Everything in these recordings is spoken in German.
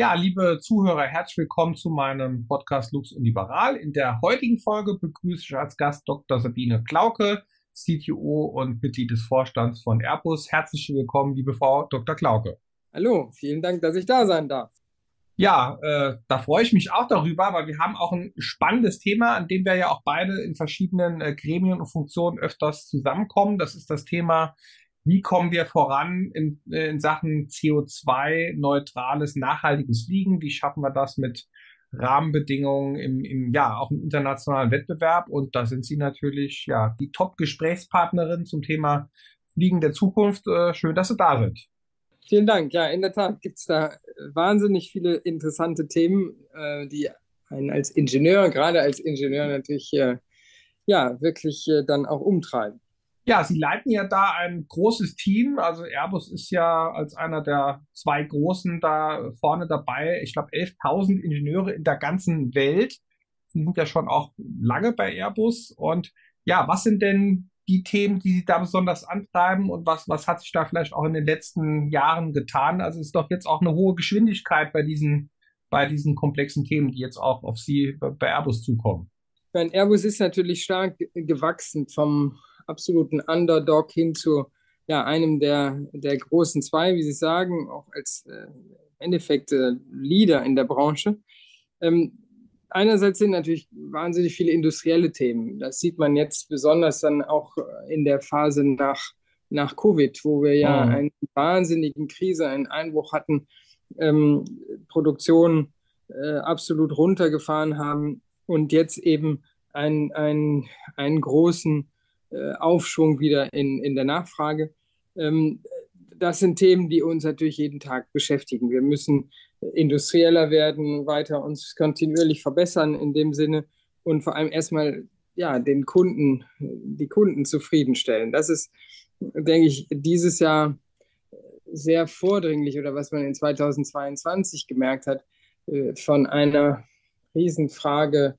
Ja, liebe Zuhörer, herzlich willkommen zu meinem Podcast Lux und Liberal. In der heutigen Folge begrüße ich als Gast Dr. Sabine Klauke, CTO und Mitglied des Vorstands von Airbus. Herzlich willkommen, liebe Frau Dr. Klauke. Hallo, vielen Dank, dass ich da sein darf. Ja, äh, da freue ich mich auch darüber, weil wir haben auch ein spannendes Thema, an dem wir ja auch beide in verschiedenen äh, Gremien und Funktionen öfters zusammenkommen. Das ist das Thema, wie kommen wir voran in, äh, in Sachen CO2-neutrales, nachhaltiges Fliegen? Wie schaffen wir das mit Rahmenbedingungen im, im, ja, auch im internationalen Wettbewerb? Und da sind Sie natürlich, ja, die Top-Gesprächspartnerin zum Thema Fliegen der Zukunft. Äh, schön, dass Sie da sind. Vielen Dank. Ja, in der Tat gibt es da wahnsinnig viele interessante Themen, äh, die einen als Ingenieur, gerade als Ingenieur natürlich ja wirklich dann auch umtreiben. Ja, Sie leiten ja da ein großes Team. Also Airbus ist ja als einer der zwei Großen da vorne dabei. Ich glaube, 11.000 Ingenieure in der ganzen Welt. Sie sind ja schon auch lange bei Airbus. Und ja, was sind denn die Themen, die Sie da besonders antreiben und was, was hat sich da vielleicht auch in den letzten Jahren getan? Also ist doch jetzt auch eine hohe Geschwindigkeit bei diesen, bei diesen komplexen Themen, die jetzt auch auf Sie bei Airbus zukommen. Mein Airbus ist natürlich stark gewachsen vom absoluten Underdog hin zu ja, einem der, der großen zwei, wie Sie sagen, auch als äh, Endeffekt äh, Leader in der Branche. Ähm, einerseits sind natürlich wahnsinnig viele industrielle Themen. Das sieht man jetzt besonders dann auch in der Phase nach, nach Covid, wo wir ja oh. eine wahnsinnigen Krise, einen Einbruch hatten, ähm, Produktion äh, absolut runtergefahren haben und jetzt eben einen, einen, einen großen äh, Aufschwung wieder in, in der Nachfrage. Ähm, das sind Themen, die uns natürlich jeden Tag beschäftigen. Wir müssen industrieller werden, weiter uns kontinuierlich verbessern in dem Sinne und vor allem erstmal ja, den Kunden, die Kunden zufriedenstellen. Das ist, denke ich, dieses Jahr sehr vordringlich oder was man in 2022 gemerkt hat, äh, von einer Riesenfrage,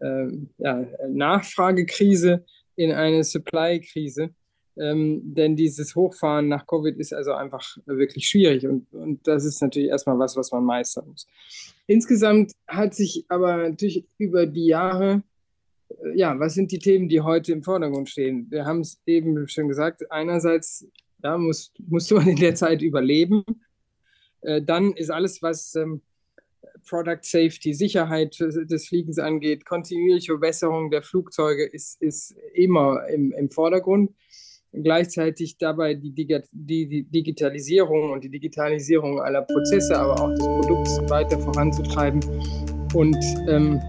äh, ja, Nachfragekrise in eine Supply-Krise. Ähm, denn dieses Hochfahren nach Covid ist also einfach wirklich schwierig und, und das ist natürlich erstmal was, was man meistern muss. Insgesamt hat sich aber natürlich über die Jahre, äh, ja, was sind die Themen, die heute im Vordergrund stehen? Wir haben es eben schon gesagt, einerseits ja, muss, musste man in der Zeit überleben. Äh, dann ist alles, was ähm, Product Safety, Sicherheit des Fliegens angeht, kontinuierliche Verbesserung der Flugzeuge ist, ist immer im, im Vordergrund. Gleichzeitig dabei die, die, Digitalisierung und die Digitalisierung aller Prozesse, aber auch des Produkts weiter voranzutreiben. Und ähm,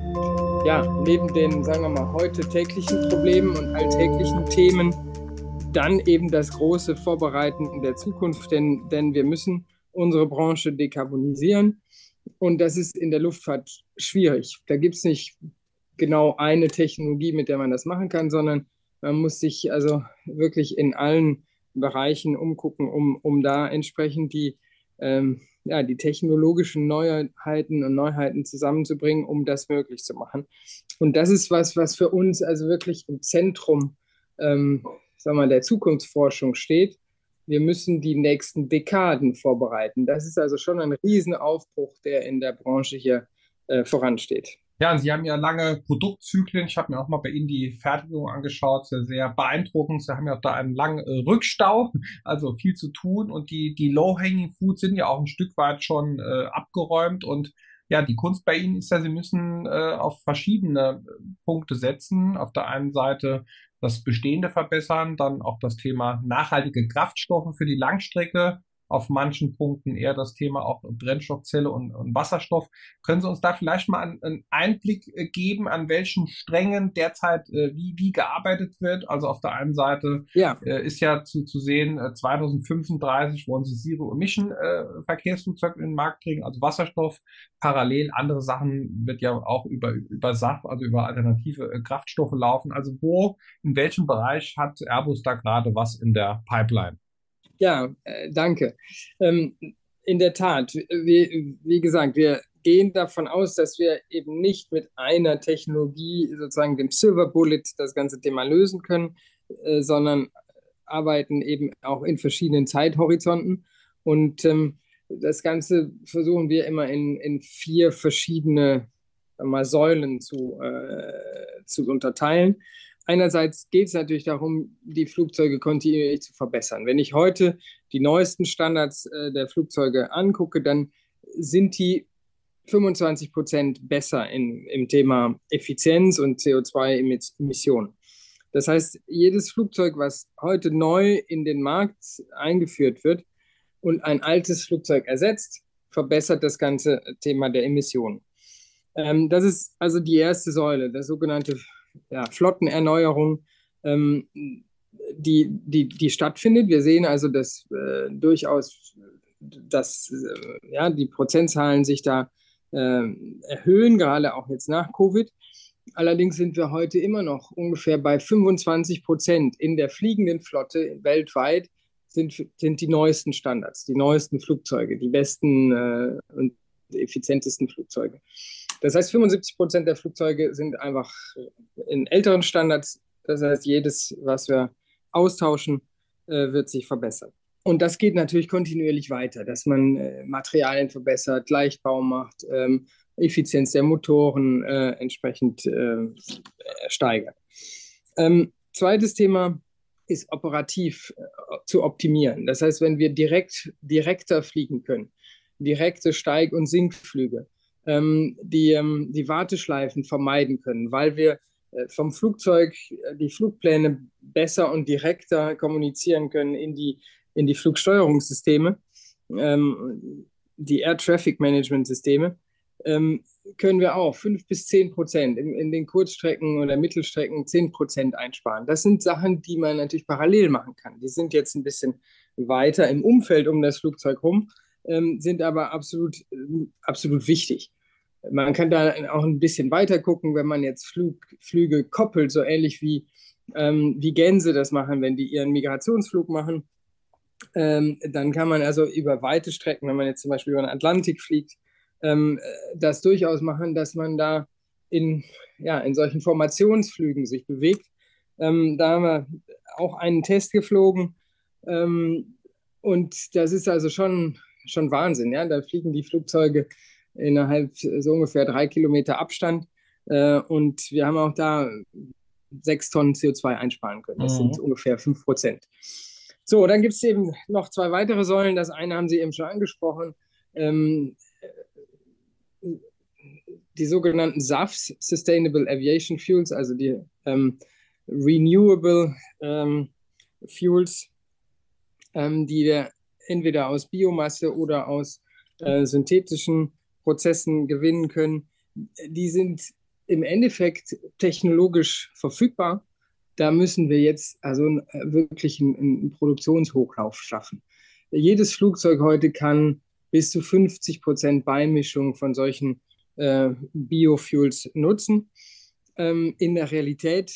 ja, neben den, sagen wir mal, heute täglichen Problemen und alltäglichen Themen, dann eben das große Vorbereiten der Zukunft, denn, denn wir müssen unsere Branche dekarbonisieren. Und das ist in der Luftfahrt schwierig. Da gibt es nicht genau eine Technologie, mit der man das machen kann, sondern man muss sich also wirklich in allen Bereichen umgucken, um, um da entsprechend die, ähm, ja, die technologischen Neuheiten und Neuheiten zusammenzubringen, um das möglich zu machen. Und das ist was, was für uns also wirklich im Zentrum ähm, sagen wir, der Zukunftsforschung steht wir müssen die nächsten Dekaden vorbereiten. Das ist also schon ein Riesenaufbruch, der in der Branche hier äh, voransteht. Ja, und Sie haben ja lange Produktzyklen. Ich habe mir auch mal bei Ihnen die Fertigung angeschaut. Sehr, sehr beeindruckend. Sie haben ja auch da einen langen äh, Rückstau, also viel zu tun. Und die, die Low-Hanging Foods sind ja auch ein Stück weit schon äh, abgeräumt. Und ja, die Kunst bei Ihnen ist ja, Sie müssen äh, auf verschiedene Punkte setzen. Auf der einen Seite das Bestehende verbessern, dann auch das Thema nachhaltige Kraftstoffe für die Langstrecke, auf manchen Punkten eher das Thema auch Brennstoffzelle und, und Wasserstoff. Können Sie uns da vielleicht mal einen, einen Einblick äh, geben, an welchen Strängen derzeit äh, wie, wie gearbeitet wird? Also auf der einen Seite ja. äh, ist ja zu, zu sehen, äh, 2035 wollen Sie Zero Emission äh, Verkehrsflugzeuge in den Markt bringen, also Wasserstoff. Parallel andere Sachen wird ja auch über, über SAF, also über alternative äh, Kraftstoffe laufen. Also wo, in welchem Bereich hat Airbus da gerade was in der Pipeline? Ja, äh, danke. Ähm, in der Tat, wie, wie gesagt, wir gehen davon aus, dass wir eben nicht mit einer Technologie, sozusagen dem Silver Bullet, das ganze Thema lösen können, äh, sondern arbeiten eben auch in verschiedenen Zeithorizonten. Und ähm, das Ganze versuchen wir immer in, in vier verschiedene mal, Säulen zu, äh, zu unterteilen. Einerseits geht es natürlich darum, die Flugzeuge kontinuierlich zu verbessern. Wenn ich heute die neuesten Standards äh, der Flugzeuge angucke, dann sind die 25 Prozent besser in, im Thema Effizienz und CO2-Emissionen. Das heißt, jedes Flugzeug, was heute neu in den Markt eingeführt wird und ein altes Flugzeug ersetzt, verbessert das ganze Thema der Emissionen. Ähm, das ist also die erste Säule, der sogenannte ja, Flottenerneuerung, ähm, die, die, die stattfindet. Wir sehen also, dass äh, durchaus dass, äh, ja, die Prozentzahlen sich da äh, erhöhen, gerade auch jetzt nach Covid. Allerdings sind wir heute immer noch ungefähr bei 25 Prozent in der fliegenden Flotte weltweit sind, sind die neuesten Standards, die neuesten Flugzeuge, die besten äh, und effizientesten Flugzeuge. Das heißt, 75 Prozent der Flugzeuge sind einfach in älteren Standards. Das heißt, jedes, was wir austauschen, äh, wird sich verbessern. Und das geht natürlich kontinuierlich weiter, dass man äh, Materialien verbessert, Leichtbau macht, ähm, Effizienz der Motoren äh, entsprechend äh, steigert. Ähm, zweites Thema ist operativ äh, zu optimieren. Das heißt, wenn wir direkt direkter fliegen können, direkte Steig- und Sinkflüge, ähm, die, ähm, die Warteschleifen vermeiden können, weil wir äh, vom Flugzeug äh, die Flugpläne besser und direkter kommunizieren können in die, in die Flugsteuerungssysteme, ähm, die Air Traffic Management Systeme, ähm, können wir auch 5 bis 10 Prozent in, in, den Kurzstrecken oder Mittelstrecken 10 Prozent einsparen. Das sind Sachen, die man natürlich parallel machen kann. Die sind jetzt ein bisschen weiter im Umfeld um das Flugzeug rum, ähm, sind aber absolut, äh, absolut wichtig. Man kann da auch ein bisschen weiter gucken, wenn man jetzt Flug, Flüge koppelt, so ähnlich wie, ähm, wie Gänse das machen, wenn die ihren Migrationsflug machen. Ähm, dann kann man also über weite Strecken, wenn man jetzt zum Beispiel über den Atlantik fliegt, ähm, das durchaus machen, dass man da in, ja, in solchen Formationsflügen sich bewegt. Ähm, da haben wir auch einen Test geflogen ähm, und das ist also schon, schon Wahnsinn. Ja? Da fliegen die Flugzeuge innerhalb so ungefähr drei Kilometer Abstand. Äh, und wir haben auch da sechs Tonnen CO2 einsparen können. Das mhm. sind ungefähr fünf Prozent. So, dann gibt es eben noch zwei weitere Säulen. Das eine haben Sie eben schon angesprochen. Ähm, die sogenannten SAFs, Sustainable Aviation Fuels, also die ähm, Renewable ähm, Fuels, ähm, die wir entweder aus Biomasse oder aus äh, synthetischen Prozessen gewinnen können, die sind im Endeffekt technologisch verfügbar. Da müssen wir jetzt also wirklich einen, einen Produktionshochlauf schaffen. Jedes Flugzeug heute kann bis zu 50 Prozent Beimischung von solchen äh, Biofuels nutzen. Ähm, in der Realität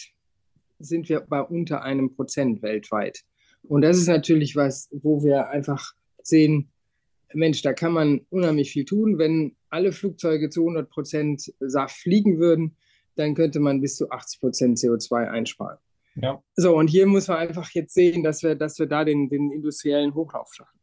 sind wir bei unter einem Prozent weltweit. Und das ist natürlich was, wo wir einfach sehen, Mensch, da kann man unheimlich viel tun. Wenn alle Flugzeuge zu 100 Prozent SAF fliegen würden, dann könnte man bis zu 80 Prozent CO2 einsparen. Ja. So, und hier muss man einfach jetzt sehen, dass wir, dass wir da den, den industriellen Hochlauf schaffen.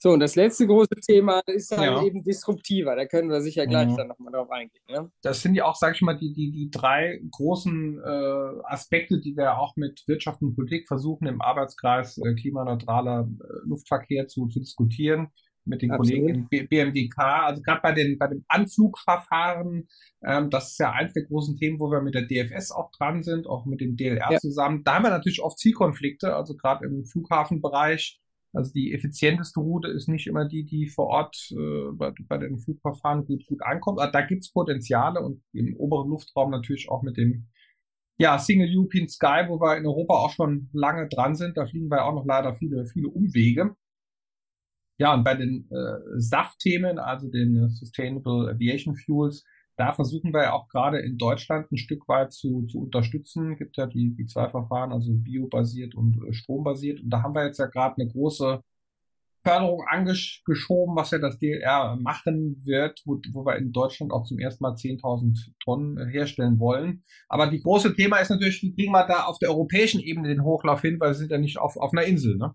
So, und das letzte große Thema ist dann ja. eben disruptiver. Da können wir sicher gleich mhm. dann nochmal drauf eingehen. Ja? Das sind ja auch, sage ich mal, die, die, die drei großen äh, Aspekte, die wir auch mit Wirtschaft und Politik versuchen, im Arbeitskreis äh, klimaneutraler äh, Luftverkehr zu, zu diskutieren mit den Absolut. Kollegen im BMWK. Also gerade bei den bei dem Anflugverfahren, ähm, das ist ja eins der großen Themen, wo wir mit der DFS auch dran sind, auch mit dem DLR ja. zusammen. Da haben wir natürlich oft Zielkonflikte, also gerade im Flughafenbereich. Also die effizienteste Route ist nicht immer die, die vor Ort äh, bei, bei den Flugverfahren gut, gut ankommt. Also da gibt's Potenziale und im oberen Luftraum natürlich auch mit dem ja, Single European Sky, wo wir in Europa auch schon lange dran sind. Da fliegen wir auch noch leider viele, viele Umwege. Ja, und bei den äh, SAF-Themen, also den Sustainable Aviation Fuels, da versuchen wir ja auch gerade in Deutschland ein Stück weit zu, zu unterstützen. Es gibt ja die, die zwei Verfahren, also biobasiert und äh, strombasiert. Und da haben wir jetzt ja gerade eine große Förderung angeschoben, was ja das DLR machen wird, wo, wo wir in Deutschland auch zum ersten Mal 10.000 Tonnen herstellen wollen. Aber die große Thema ist natürlich, wie kriegen wir da auf der europäischen Ebene den Hochlauf hin, weil wir sind ja nicht auf, auf einer Insel. Ne?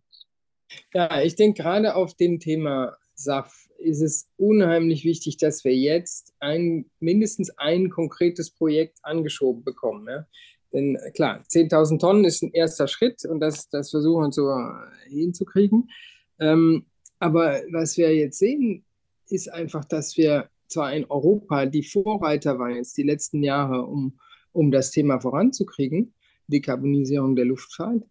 Ja, ich denke gerade auf dem Thema SAF ist es unheimlich wichtig, dass wir jetzt ein, mindestens ein konkretes Projekt angeschoben bekommen. Ja? Denn klar, 10.000 Tonnen ist ein erster Schritt und das, das versuchen wir so hinzukriegen. Ähm, aber was wir jetzt sehen, ist einfach, dass wir zwar in Europa die Vorreiter waren jetzt die letzten Jahre, um, um das Thema voranzukriegen, Dekarbonisierung der Luftfahrt,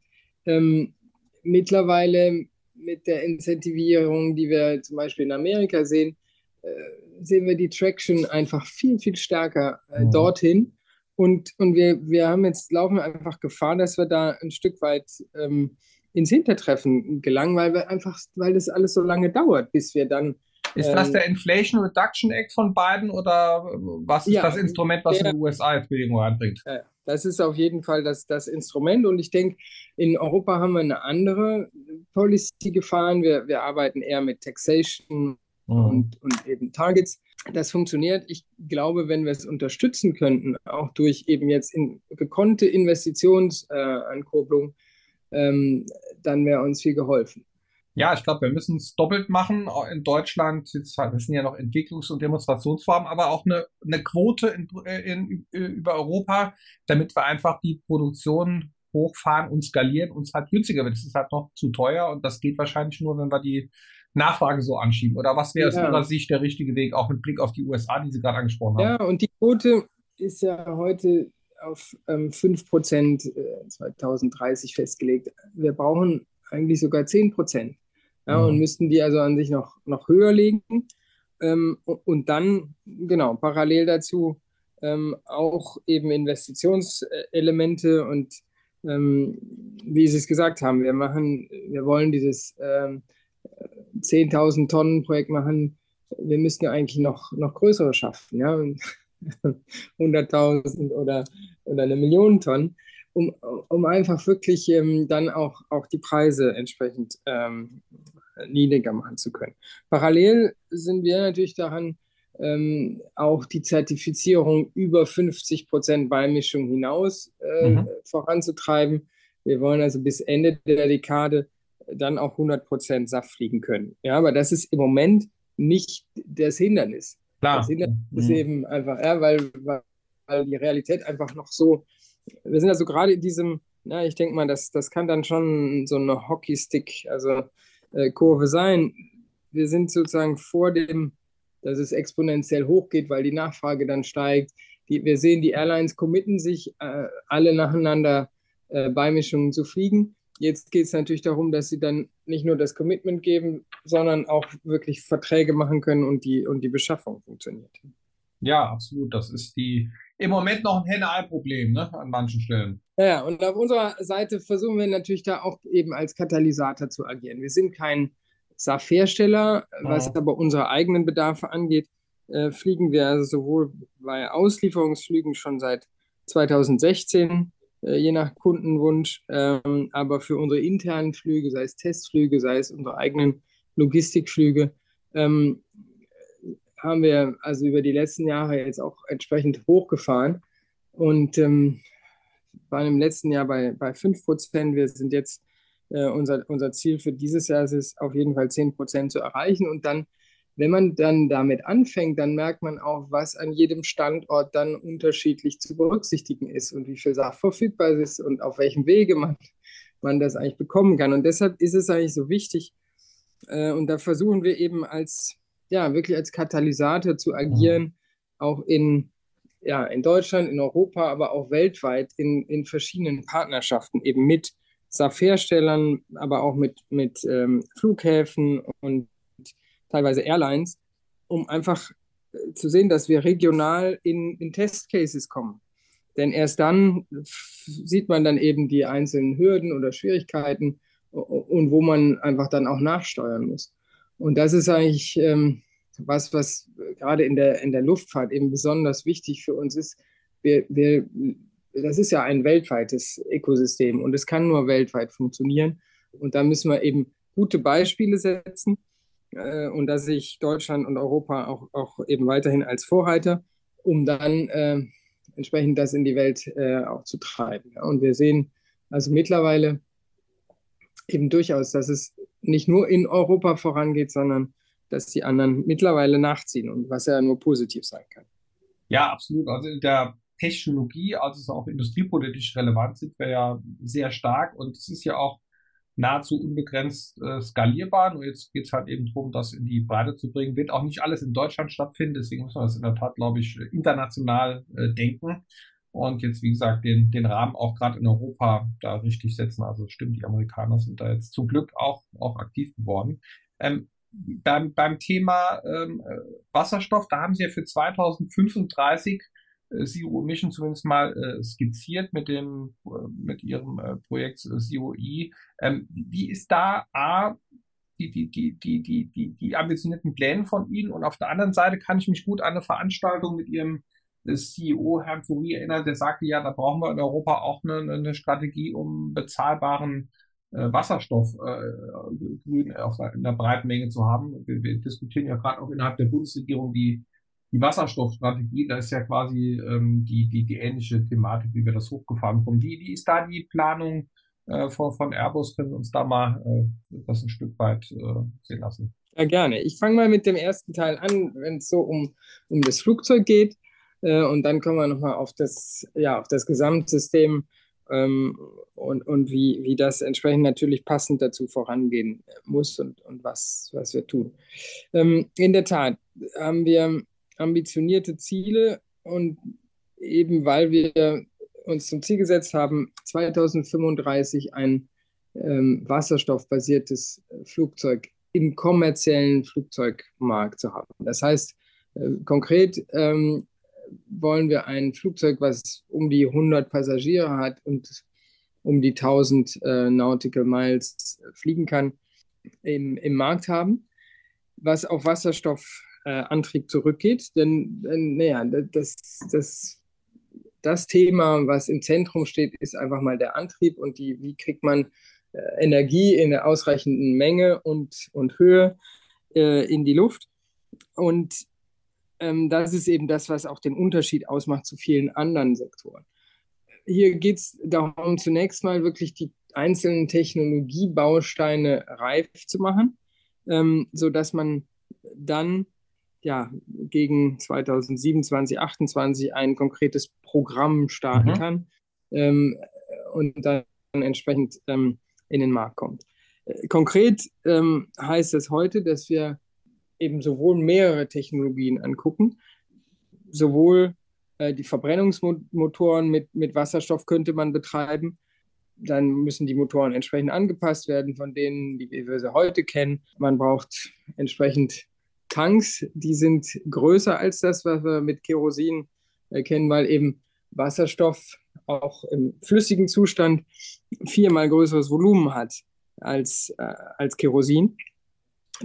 ähm, mittlerweile mit der Incentivierung, die wir zum Beispiel in Amerika sehen, äh, sehen wir die Traction einfach viel, viel stärker äh, mhm. dorthin. Und, und wir, wir haben jetzt, laufen einfach Gefahr, dass wir da ein Stück weit ähm, ins Hintertreffen gelangen, weil wir einfach, weil das alles so lange dauert, bis wir dann. Ist das ähm, der Inflation Reduction Act von Biden oder was ist ja, das Instrument, was der, in den USA jetzt Bewegung anbringt? Ja, das ist auf jeden Fall das, das Instrument. Und ich denke, in Europa haben wir eine andere Policy gefahren. Wir, wir arbeiten eher mit Taxation mhm. und, und eben Targets. Das funktioniert. Ich glaube, wenn wir es unterstützen könnten, auch durch eben jetzt in, gekonnte Investitionsankurbelung, äh, ähm, dann wäre uns viel geholfen. Ja, ich glaube, wir müssen es doppelt machen. In Deutschland, das sind ja noch Entwicklungs- und Demonstrationsformen, aber auch eine, eine Quote in, in, über Europa, damit wir einfach die Produktion hochfahren und skalieren und es halt günstiger wird. Es ist halt noch zu teuer und das geht wahrscheinlich nur, wenn wir die Nachfrage so anschieben. Oder was wäre ja. aus Ihrer Sicht der richtige Weg, auch mit Blick auf die USA, die Sie gerade angesprochen haben? Ja, und die Quote ist ja heute auf ähm, 5% 2030 äh, festgelegt. Wir brauchen eigentlich sogar 10 Prozent ja, mhm. und müssten die also an sich noch, noch höher legen. Ähm, und dann, genau, parallel dazu ähm, auch eben Investitionselemente und ähm, wie Sie es gesagt haben, wir machen, wir wollen dieses ähm, 10.000 Tonnen Projekt machen. Wir müssten ja eigentlich noch, noch größere schaffen, ja, 100.000 oder, oder eine Million Tonnen, um, um einfach wirklich ähm, dann auch, auch die Preise entsprechend ähm, niedriger machen zu können. Parallel sind wir natürlich daran, ähm, auch die Zertifizierung über 50 Prozent Beimischung hinaus äh, mhm. voranzutreiben. Wir wollen also bis Ende der Dekade dann auch 100 Prozent Saft fliegen können. Ja, aber das ist im Moment nicht das Hindernis. Klar. Das Hindernis mhm. ist eben einfach, ja, weil, weil die Realität einfach noch so, wir sind also gerade in diesem, ja, ich denke mal, das, das kann dann schon so eine Hockeystick, also Kurve sein. Wir sind sozusagen vor dem, dass es exponentiell hochgeht, weil die Nachfrage dann steigt. Die, wir sehen, die Airlines committen sich äh, alle nacheinander äh, Beimischungen zu fliegen. Jetzt geht es natürlich darum, dass sie dann nicht nur das Commitment geben, sondern auch wirklich Verträge machen können und die, und die Beschaffung funktioniert. Ja, absolut. Das ist die im Moment noch ein Henne-Ei-Problem ne, an manchen Stellen. Ja, und auf unserer Seite versuchen wir natürlich da auch eben als Katalysator zu agieren. Wir sind kein SAF-Hersteller, was oh. aber unsere eigenen Bedarfe angeht, äh, fliegen wir also sowohl bei Auslieferungsflügen schon seit 2016, äh, je nach Kundenwunsch, ähm, aber für unsere internen Flüge, sei es Testflüge, sei es unsere eigenen Logistikflüge, ähm, haben wir also über die letzten Jahre jetzt auch entsprechend hochgefahren. Und ähm, waren im letzten Jahr bei, bei 5 Prozent. Wir sind jetzt, äh, unser, unser Ziel für dieses Jahr ist es auf jeden Fall 10 Prozent zu erreichen. Und dann, wenn man dann damit anfängt, dann merkt man auch, was an jedem Standort dann unterschiedlich zu berücksichtigen ist und wie viel Sache verfügbar ist und auf welchem Wege man, man das eigentlich bekommen kann. Und deshalb ist es eigentlich so wichtig. Äh, und da versuchen wir eben als, ja, wirklich als Katalysator zu agieren, auch in ja, in Deutschland, in Europa, aber auch weltweit in, in verschiedenen Partnerschaften, eben mit SAF-Herstellern, aber auch mit, mit ähm, Flughäfen und teilweise Airlines, um einfach äh, zu sehen, dass wir regional in, in Testcases kommen. Denn erst dann sieht man dann eben die einzelnen Hürden oder Schwierigkeiten und wo man einfach dann auch nachsteuern muss. Und das ist eigentlich ähm, was, was gerade in der, in der Luftfahrt eben besonders wichtig für uns ist. Wir, wir, das ist ja ein weltweites Ökosystem und es kann nur weltweit funktionieren. Und da müssen wir eben gute Beispiele setzen. Äh, und da sehe ich Deutschland und Europa auch, auch eben weiterhin als Vorreiter, um dann äh, entsprechend das in die Welt äh, auch zu treiben. Und wir sehen also mittlerweile eben durchaus, dass es nicht nur in Europa vorangeht, sondern dass die anderen mittlerweile nachziehen und was ja nur positiv sein kann. Ja, absolut. Also in der Technologie, also es auch industriepolitisch relevant, sind wir ja sehr stark und es ist ja auch nahezu unbegrenzt äh, skalierbar. Nur jetzt geht es halt eben darum, das in die Breite zu bringen. Wird auch nicht alles in Deutschland stattfinden, deswegen muss man das in der Tat, glaube ich, international äh, denken. Und jetzt, wie gesagt, den, den Rahmen auch gerade in Europa da richtig setzen. Also stimmt, die Amerikaner sind da jetzt zum Glück auch, auch aktiv geworden. Ähm, beim, beim Thema ähm, Wasserstoff, da haben sie ja für 2035 äh, Zero Emission zumindest mal äh, skizziert mit dem äh, mit ihrem äh, Projekt äh, Zero E. Ähm, wie ist da A die, die, die, die, die, die, die ambitionierten Pläne von Ihnen und auf der anderen Seite kann ich mich gut an eine Veranstaltung mit Ihrem äh, CEO Herrn Fourie erinnern, der sagte ja, da brauchen wir in Europa auch eine, eine Strategie, um bezahlbaren äh, Wasserstoff äh, auf, in der breiten Menge zu haben. Wir, wir diskutieren ja gerade auch innerhalb der Bundesregierung die die Wasserstoffstrategie, da ist ja quasi ähm, die, die, die ähnliche Thematik, wie wir das hochgefahren bekommen. Wie, wie ist da die Planung äh, von, von Airbus? Können Sie uns da mal äh, das ein Stück weit äh, sehen lassen? Ja, gerne. Ich fange mal mit dem ersten Teil an, wenn es so um, um das Flugzeug geht. Äh, und dann kommen wir nochmal auf das, ja, auf das Gesamtsystem ähm, und, und wie, wie das entsprechend natürlich passend dazu vorangehen muss und, und was, was wir tun. Ähm, in der Tat haben wir ambitionierte Ziele und eben weil wir uns zum Ziel gesetzt haben, 2035 ein ähm, wasserstoffbasiertes Flugzeug im kommerziellen Flugzeugmarkt zu haben. Das heißt, äh, konkret ähm, wollen wir ein Flugzeug, was um die 100 Passagiere hat und um die 1000 äh, Nautical Miles fliegen kann, im, im Markt haben, was auf Wasserstoff äh, zurückgeht. Denn, denn naja, das, das, das Thema, was im Zentrum steht, ist einfach mal der Antrieb und die, wie kriegt man äh, Energie in der ausreichenden Menge und, und Höhe äh, in die Luft. Und ähm, das ist eben das, was auch den Unterschied ausmacht zu vielen anderen Sektoren. Hier geht es darum, zunächst mal wirklich die einzelnen Technologiebausteine reif zu machen, ähm, sodass man dann ja, gegen 2027, 2028 ein konkretes Programm starten mhm. kann ähm, und dann entsprechend ähm, in den Markt kommt. Äh, konkret ähm, heißt es heute, dass wir eben sowohl mehrere Technologien angucken, sowohl äh, die Verbrennungsmotoren mit, mit Wasserstoff könnte man betreiben, dann müssen die Motoren entsprechend angepasst werden von denen, die wir sie heute kennen. Man braucht entsprechend Tanks, die sind größer als das, was wir mit Kerosin kennen, weil eben Wasserstoff auch im flüssigen Zustand viermal größeres Volumen hat als, äh, als Kerosin.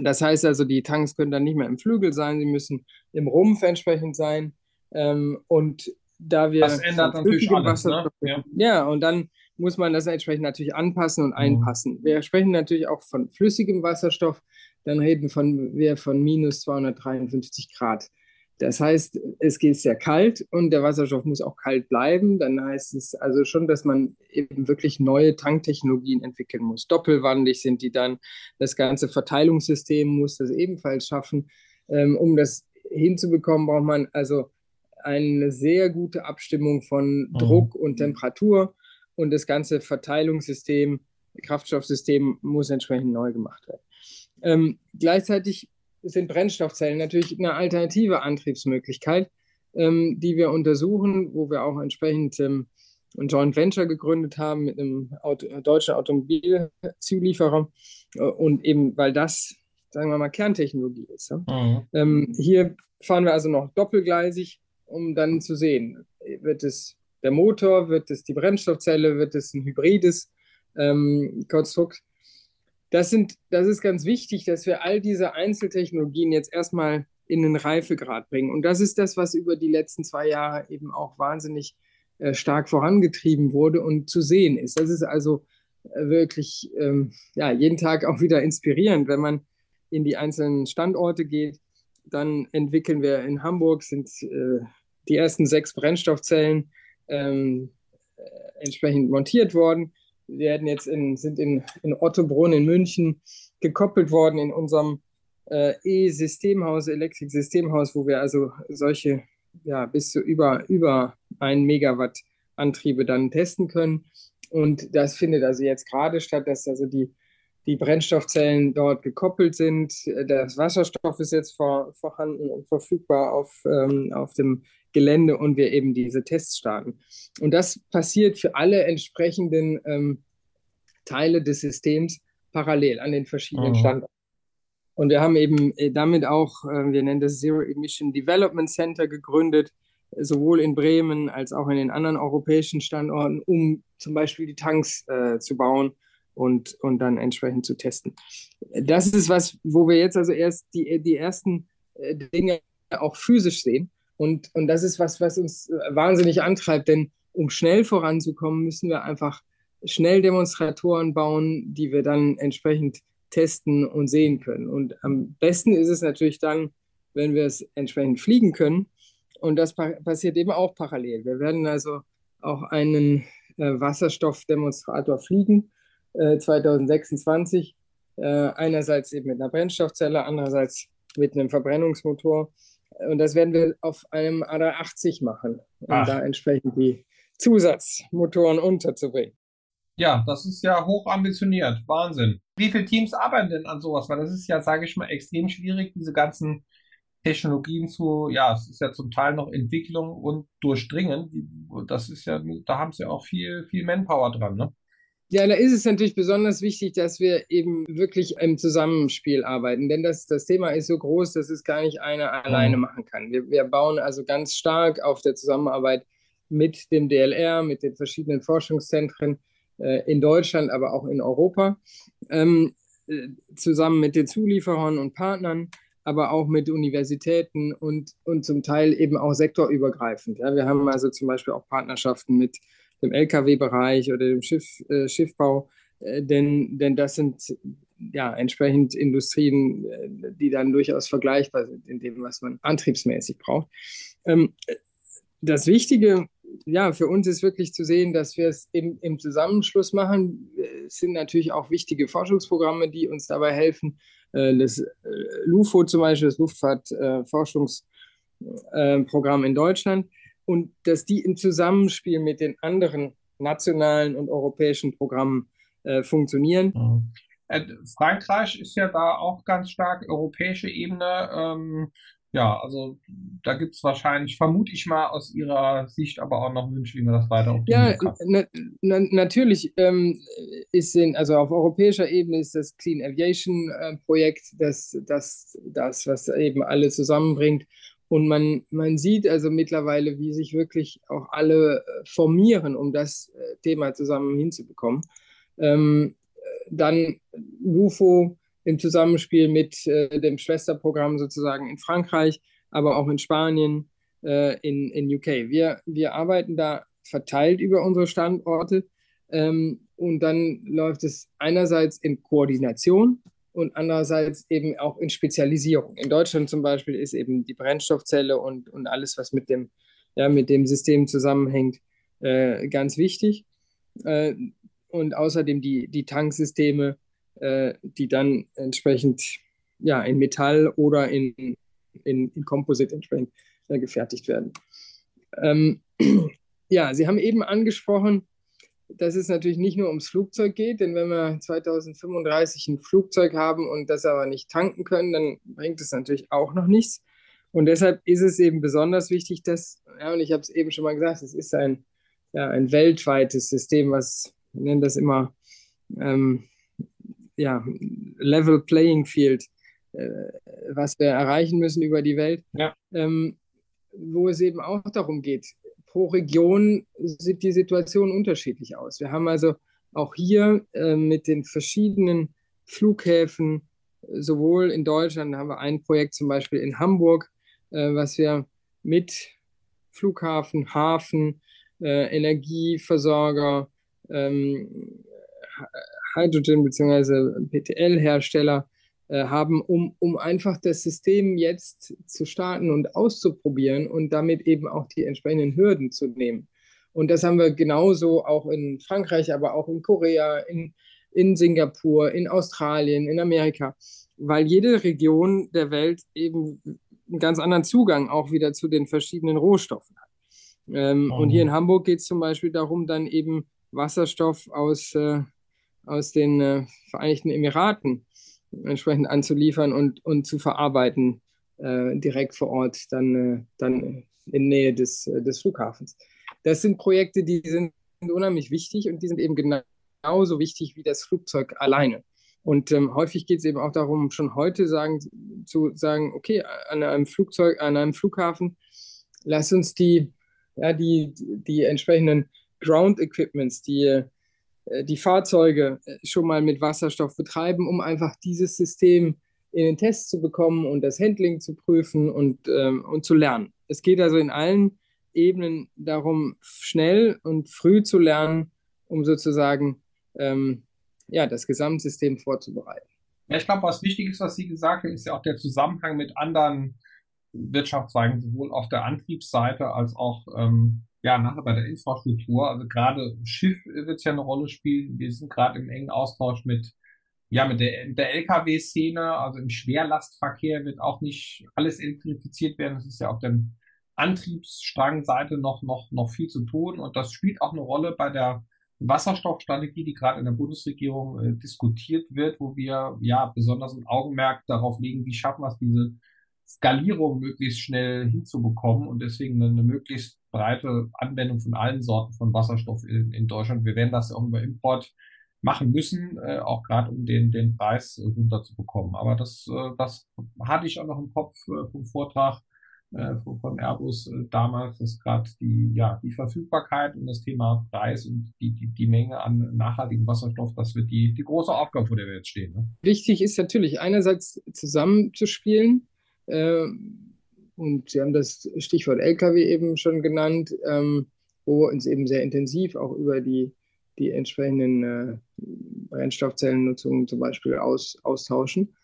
Das heißt also, die Tanks können dann nicht mehr im Flügel sein, sie müssen im Rumpf entsprechend sein. Ähm, und da wir. Das ändert natürlich alles, ne? ja. ja, und dann muss man das entsprechend natürlich anpassen und mhm. einpassen. Mhm. Wir sprechen natürlich auch von flüssigem Wasserstoff dann reden von, wir von minus 253 Grad. Das heißt, es geht sehr kalt und der Wasserstoff muss auch kalt bleiben. Dann heißt es also schon, dass man eben wirklich neue Tanktechnologien entwickeln muss. Doppelwandig sind die dann. Das ganze Verteilungssystem muss das ebenfalls schaffen. Ähm, um das hinzubekommen, braucht man also eine sehr gute Abstimmung von mhm. Druck und Temperatur und das ganze Verteilungssystem, Kraftstoffsystem muss entsprechend neu gemacht werden. Ähm, gleichzeitig sind Brennstoffzellen natürlich eine alternative Antriebsmöglichkeit, ähm, die wir untersuchen, wo wir auch entsprechend ähm, ein Joint Venture gegründet haben mit einem Auto, deutschen Automobilzulieferer äh, und eben, weil das, sagen wir mal, Kerntechnologie ist. Ja? Mhm. Ähm, hier fahren wir also noch doppelgleisig, um dann zu sehen, wird es der Motor, wird es die Brennstoffzelle, wird es ein hybrides ähm, Konstrukt das, sind, das ist ganz wichtig, dass wir all diese Einzeltechnologien jetzt erstmal in den Reifegrad bringen. Und das ist das, was über die letzten zwei Jahre eben auch wahnsinnig äh, stark vorangetrieben wurde und zu sehen ist. Das ist also äh, wirklich ähm, ja, jeden Tag auch wieder inspirierend, wenn man in die einzelnen Standorte geht. Dann entwickeln wir in Hamburg, sind äh, die ersten sechs Brennstoffzellen ähm, äh, entsprechend montiert worden werden jetzt in, sind in, in Ottobrunn in München gekoppelt worden in unserem äh, E-Systemhaus, Elektrik-Systemhaus, wo wir also solche ja, bis zu über, über 1 Megawatt Antriebe dann testen können. Und das findet also jetzt gerade statt, dass also die, die Brennstoffzellen dort gekoppelt sind. Das Wasserstoff ist jetzt vor, vorhanden und verfügbar auf, ähm, auf dem Gelände und wir eben diese Tests starten. Und das passiert für alle entsprechenden ähm, Teile des Systems parallel an den verschiedenen mhm. Standorten. Und wir haben eben äh, damit auch, äh, wir nennen das Zero Emission Development Center gegründet, sowohl in Bremen als auch in den anderen europäischen Standorten, um zum Beispiel die Tanks äh, zu bauen und, und dann entsprechend zu testen. Das ist was, wo wir jetzt also erst die, die ersten äh, Dinge auch physisch sehen. Und, und das ist was, was uns wahnsinnig antreibt, denn um schnell voranzukommen, müssen wir einfach schnell Demonstratoren bauen, die wir dann entsprechend testen und sehen können. Und am besten ist es natürlich dann, wenn wir es entsprechend fliegen können. Und das passiert eben auch parallel. Wir werden also auch einen äh, Wasserstoffdemonstrator fliegen äh, 2026. Äh, einerseits eben mit einer Brennstoffzelle, andererseits mit einem Verbrennungsmotor. Und das werden wir auf einem A380 machen, um Ach. da entsprechend die Zusatzmotoren unterzubringen. Ja, das ist ja hoch ambitioniert. Wahnsinn. Wie viele Teams arbeiten denn an sowas? Weil das ist ja, sage ich mal, extrem schwierig, diese ganzen Technologien zu, ja, es ist ja zum Teil noch Entwicklung und Durchdringen. Das ist ja, da haben sie auch viel, viel Manpower dran, ne? Ja, da ist es natürlich besonders wichtig, dass wir eben wirklich im Zusammenspiel arbeiten. Denn das, das Thema ist so groß, dass es gar nicht einer alleine mhm. machen kann. Wir, wir bauen also ganz stark auf der Zusammenarbeit mit dem DLR, mit den verschiedenen Forschungszentren äh, in Deutschland, aber auch in Europa, ähm, äh, zusammen mit den Zulieferern und Partnern, aber auch mit Universitäten und, und zum Teil eben auch sektorübergreifend. Ja, wir haben also zum Beispiel auch Partnerschaften mit dem Lkw-Bereich oder dem Schiff, äh, Schiffbau, äh, denn, denn das sind ja entsprechend Industrien, äh, die dann durchaus vergleichbar sind in dem, was man antriebsmäßig braucht. Ähm, das Wichtige ja, für uns ist wirklich zu sehen, dass wir es im, im Zusammenschluss machen. Es sind natürlich auch wichtige Forschungsprogramme, die uns dabei helfen. Äh, das äh, LUFO zum Beispiel, das Luftfahrtforschungsprogramm in Deutschland. Und dass die im Zusammenspiel mit den anderen nationalen und europäischen Programmen äh, funktionieren. Mhm. Frankreich ist ja da auch ganz stark europäische Ebene. Ähm, ja, also da gibt es wahrscheinlich, vermute ich mal aus Ihrer Sicht, aber auch noch Wünsche, wie man das weiter Ja, na, na, natürlich ähm, ist in, also auf europäischer Ebene ist das Clean Aviation äh, Projekt das, das, das, was eben alle zusammenbringt. Und man, man sieht also mittlerweile, wie sich wirklich auch alle äh, formieren, um das äh, Thema zusammen hinzubekommen. Ähm, dann LUFO, im Zusammenspiel mit äh, dem Schwesterprogramm sozusagen in Frankreich, aber auch in Spanien, äh, in, in UK. Wir, wir arbeiten da verteilt über unsere Standorte ähm, und dann läuft es einerseits in Koordination und andererseits eben auch in Spezialisierung. In Deutschland zum Beispiel ist eben die Brennstoffzelle und, und alles, was mit dem, ja, mit dem System zusammenhängt, äh, ganz wichtig. Äh, und außerdem die, die Tanksysteme äh, die dann entsprechend ja, in Metall oder in, in, in Composite entsprechend äh, gefertigt werden. Ähm, ja, Sie haben eben angesprochen, dass es natürlich nicht nur ums Flugzeug geht, denn wenn wir 2035 ein Flugzeug haben und das aber nicht tanken können, dann bringt es natürlich auch noch nichts. Und deshalb ist es eben besonders wichtig, dass, ja, und ich habe es eben schon mal gesagt, es ist ein, ja, ein weltweites System, was, wir nennen das immer ähm, ja, Level Playing Field, äh, was wir erreichen müssen über die Welt, ja. ähm, wo es eben auch darum geht, pro Region sieht die Situation unterschiedlich aus. Wir haben also auch hier äh, mit den verschiedenen Flughäfen, sowohl in Deutschland, da haben wir ein Projekt zum Beispiel in Hamburg, äh, was wir mit Flughafen, Hafen, äh, Energieversorger, ähm, Hydrogen- bzw. PTL-Hersteller haben, um, um einfach das System jetzt zu starten und auszuprobieren und damit eben auch die entsprechenden Hürden zu nehmen. Und das haben wir genauso auch in Frankreich, aber auch in Korea, in, in Singapur, in Australien, in Amerika. weil jede Region der Welt eben einen ganz anderen Zugang auch wieder zu den verschiedenen Rohstoffen hat. Ähm, oh. Und hier in Hamburg geht es zum Beispiel darum, dann eben Wasserstoff aus, äh, aus den äh, Vereinigten Emiraten entsprechend anzuliefern und, und zu verarbeiten, äh, direkt vor Ort, dann, äh, dann in Nähe des, äh, des Flughafens. Das sind Projekte, die sind unheimlich wichtig und die sind eben genauso wichtig wie das Flugzeug alleine. Und ähm, häufig geht es eben auch darum, schon heute sagen, zu sagen, okay, an einem Flugzeug, an einem Flughafen, lass uns die, ja, die, die entsprechenden Ground Equipments, die, die Fahrzeuge äh, schon mal mit Wasserstoff betreiben, um einfach dieses System in den Test zu bekommen und das Handling zu prüfen und, ähm, und zu lernen. Es geht also in allen Ebenen darum, schnell und früh zu lernen, um sozusagen ähm, ja, das Gesamtsystem vorzubereiten. Ja, ich glaube, was wichtig ist, was Sie gesagt haben, ist ja auch der Zusammenhang mit anderen Wirtschaftszweigen, sowohl auf der Antriebsseite als auch ähm, ja, nachher bei der Infrastruktur. Also gerade Schiff wird ja eine Rolle spielen. Wir sind gerade im engen Austausch mit ja, mit der, der Lkw-Szene, also im Schwerlastverkehr wird auch nicht alles elektrifiziert werden. Es ist ja auf der Antriebsstrangseite noch, noch, noch viel zu tun. Und das spielt auch eine Rolle bei der Wasserstoffstrategie, die gerade in der Bundesregierung äh, diskutiert wird, wo wir ja besonders ein Augenmerk darauf legen, wie schaffen wir es, diese Skalierung möglichst schnell hinzubekommen und deswegen eine, möglichst breite Anwendung von allen Sorten von Wasserstoff in, in Deutschland. Wir werden das ja auch über Import machen müssen, äh, auch gerade um den, den Preis runterzubekommen. Aber das, äh, das hatte ich auch noch im Kopf äh, vom Vortrag äh, von Airbus äh, damals, dass gerade die, ja, die Verfügbarkeit und das Thema Preis und die, die, die Menge an nachhaltigem Wasserstoff, das wird die, die große Aufgabe, vor der wir jetzt stehen. Ne? Wichtig ist natürlich einerseits zusammenzuspielen, und Sie haben das Stichwort Lkw eben schon genannt, ähm, wo wir uns eben sehr intensiv auch über die, die entsprechenden äh, Brennstoffzellennutzungen zum Beispiel aus, austauschen.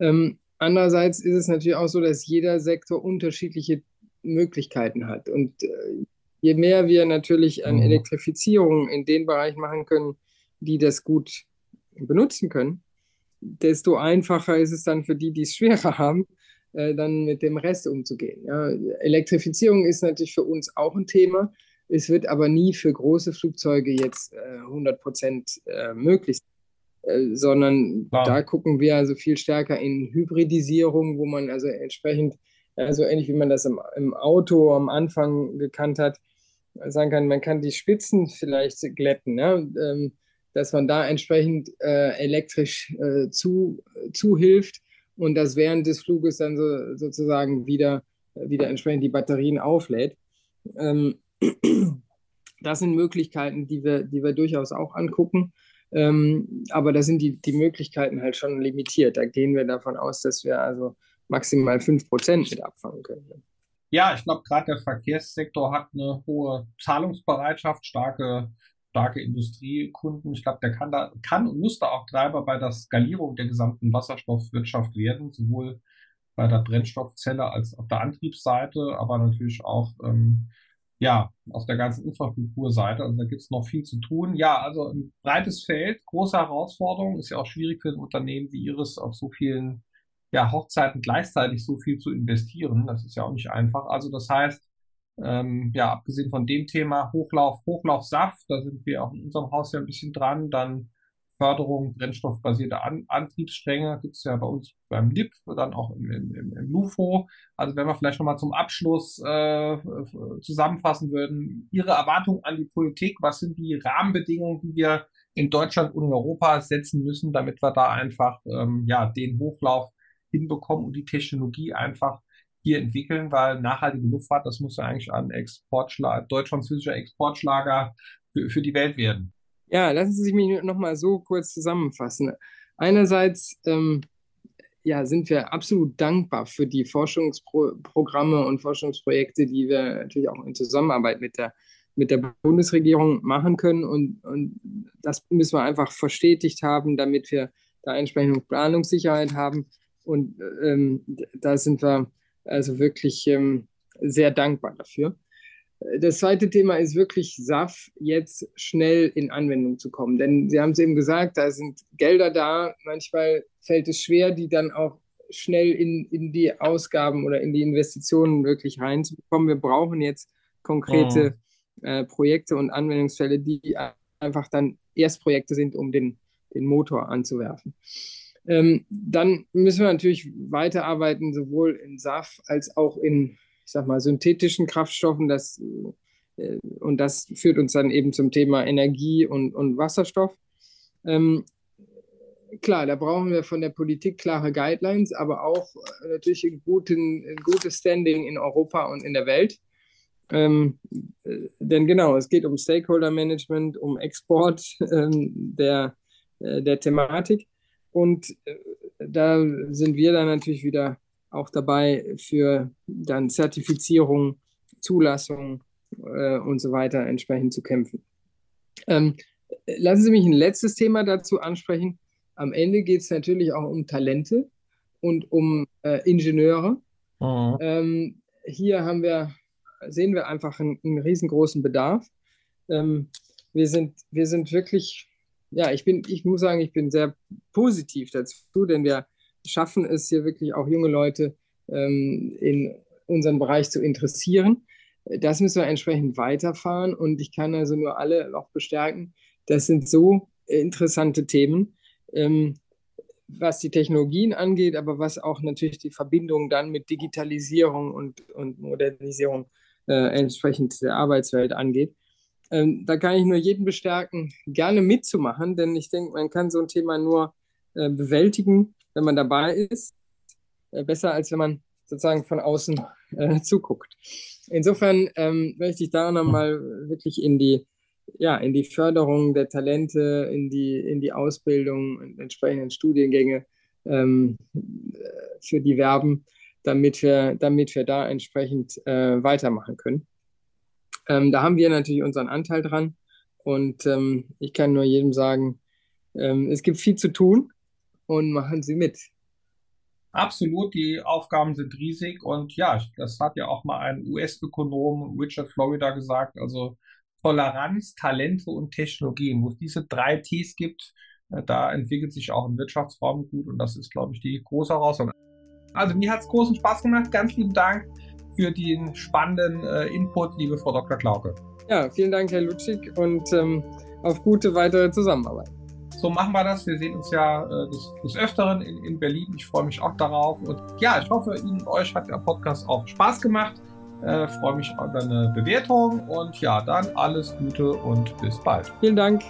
Ähm, Andererseits ist es natürlich auch so, dass jeder Sektor unterschiedliche Möglichkeiten hat. Und äh, je mehr wir natürlich an mhm. Elektrifizierung in den Bereichen machen können, die das gut benutzen können, desto einfacher ist es dann für die, die es schwerer haben, äh, dann mit dem Rest umzugehen. Ja, Elektrifizierung ist natürlich für uns auch ein Thema. Es wird aber nie für große Flugzeuge jetzt äh, 100 Prozent äh, möglich sein. Äh, sondern Klar. da gucken wir also viel stärker in Hybridisierung, wo man also entsprechend, also ähnlich wie man das im, im Auto am Anfang gekannt hat, sagen kann, man kann die Spitzen vielleicht glätten, ähm, dass man da entsprechend äh, elektrisch äh, zu, zuhilft und das während des Fluges dann so, sozusagen wieder, wieder entsprechend die Batterien auflädt. Ähm, das sind Möglichkeiten, die wir, die wir durchaus auch angucken. Ähm, aber da sind die, die Möglichkeiten halt schon limitiert. Da gehen wir davon aus, dass wir also maximal 5% mit abfangen können. Ja, ich glaube, gerade der Verkehrssektor hat eine hohe Zahlungsbereitschaft, starke, starke Industriekunden. Ich glaube, der kann da, kann und muss da auch Treiber bei der Skalierung der gesamten Wasserstoffwirtschaft werden, sowohl bei der Brennstoffzelle als auf der Antriebsseite, aber natürlich auch ähm, ja, auf der ganzen Infrastrukturseite. Also da gibt es noch viel zu tun. Ja, also ein breites Feld, große Herausforderung. Ist ja auch schwierig für ein Unternehmen wie Ihres auf so vielen ja, Hochzeiten gleichzeitig so viel zu investieren. Das ist ja auch nicht einfach. Also das heißt, ähm, ja, abgesehen von dem Thema Hochlauf, Hochlaufsaft, da sind wir auch in unserem Haus ja ein bisschen dran. Dann Förderung brennstoffbasierter An Antriebsstränge gibt es ja bei uns beim LIP, dann auch im, im, im LUFO. Also wenn wir vielleicht nochmal zum Abschluss äh, zusammenfassen würden, Ihre Erwartungen an die Politik, was sind die Rahmenbedingungen, die wir in Deutschland und in Europa setzen müssen, damit wir da einfach ähm, ja den Hochlauf hinbekommen und die Technologie einfach hier entwickeln, weil nachhaltige Luftfahrt, das muss ja eigentlich ein Exportschlager, deutsch-französischer Exportschlager für, für die Welt werden. Ja, lassen Sie mich noch mal so kurz zusammenfassen. Einerseits ähm, ja, sind wir absolut dankbar für die Forschungsprogramme und Forschungsprojekte, die wir natürlich auch in Zusammenarbeit mit der, mit der Bundesregierung machen können. Und, und das müssen wir einfach verstetigt haben, damit wir da entsprechende Planungssicherheit haben. Und ähm, da sind wir also wirklich ähm, sehr dankbar dafür. das zweite Thema ist wirklich SAF jetzt schnell in Anwendung zu kommen. Denn Sie haben es eben gesagt, da sind Gelder da. Manchmal fällt es schwer, die dann auch schnell in, in die Ausgaben oder in die Investitionen wirklich reinzubekommen. Wir brauchen jetzt konkrete oh. äh, Projekte und Anwendungsfälle, die einfach dann Erstprojekte sind, um den, den Motor anzuwerfen. Ähm, dann müssen wir natürlich weiterarbeiten, sowohl in SAF als auch in, ich sag mal, synthetischen Kraftstoffen. Das, äh, und das führt uns dann eben zum Thema Energie und, und Wasserstoff. Ähm, klar, da brauchen wir von der Politik klare Guidelines, aber auch äh, natürlich ein, guten, ein gutes Standing in Europa und in der Welt. Ähm, äh, denn genau, es geht um Stakeholder Management, um Export ähm, der, äh, der Thematik. Und äh, da sind wir dann natürlich wieder auch dabei, für dann Zertifizierung, Zulassung äh, und so weiter entsprechend zu kämpfen. Ähm, lassen Sie mich ein letztes Thema dazu ansprechen. Am Ende geht es natürlich auch um Talente und um äh, Ingenieure. Mhm. Ähm, hier haben wir, sehen wir einfach einen, einen riesengroßen Bedarf. Ähm, wir, sind, wir sind wirklich ja, ich bin, ich muss sagen, ich bin sehr positiv dazu, denn wir schaffen es hier wirklich auch junge Leute ähm, in unseren Bereich zu interessieren. Das müssen wir entsprechend weiterfahren und ich kann also nur alle auch bestärken. Das sind so interessante Themen, ähm, was die Technologien angeht, aber was auch natürlich die Verbindung dann mit Digitalisierung und, und Modernisierung äh, entsprechend der Arbeitswelt angeht. Ähm, da kann ich nur jeden bestärken, gerne mitzumachen, denn ich denke, man kann so ein Thema nur äh, bewältigen, wenn man dabei ist. Äh, besser als wenn man sozusagen von außen äh, zuguckt. Insofern ähm, möchte ich da nochmal wirklich in die, ja, in die Förderung der Talente, in die, in die Ausbildung und entsprechenden Studiengänge ähm, für die werben, damit wir, damit wir da entsprechend äh, weitermachen können. Ähm, da haben wir natürlich unseren Anteil dran. Und ähm, ich kann nur jedem sagen, ähm, es gibt viel zu tun und machen Sie mit. Absolut, die Aufgaben sind riesig und ja, das hat ja auch mal ein US-Ökonom Richard Florida gesagt, also Toleranz, Talente und Technologien, wo es diese drei Ts gibt, äh, da entwickelt sich auch ein Wirtschaftsraum gut und das ist, glaube ich, die große Herausforderung. Also mir hat es großen Spaß gemacht, ganz lieben Dank für den spannenden äh, Input, liebe Frau Dr. Klauke. Ja, vielen Dank, Herr Lutschig, und ähm, auf gute weitere Zusammenarbeit. So machen wir das. Wir sehen uns ja äh, des, des, Öfteren in, in, Berlin. Ich freue mich auch darauf. Und ja, ich hoffe, Ihnen euch hat der Podcast auch Spaß gemacht. Äh, freue mich über eine Bewertung. Und ja, dann alles Gute und bis bald. Vielen Dank.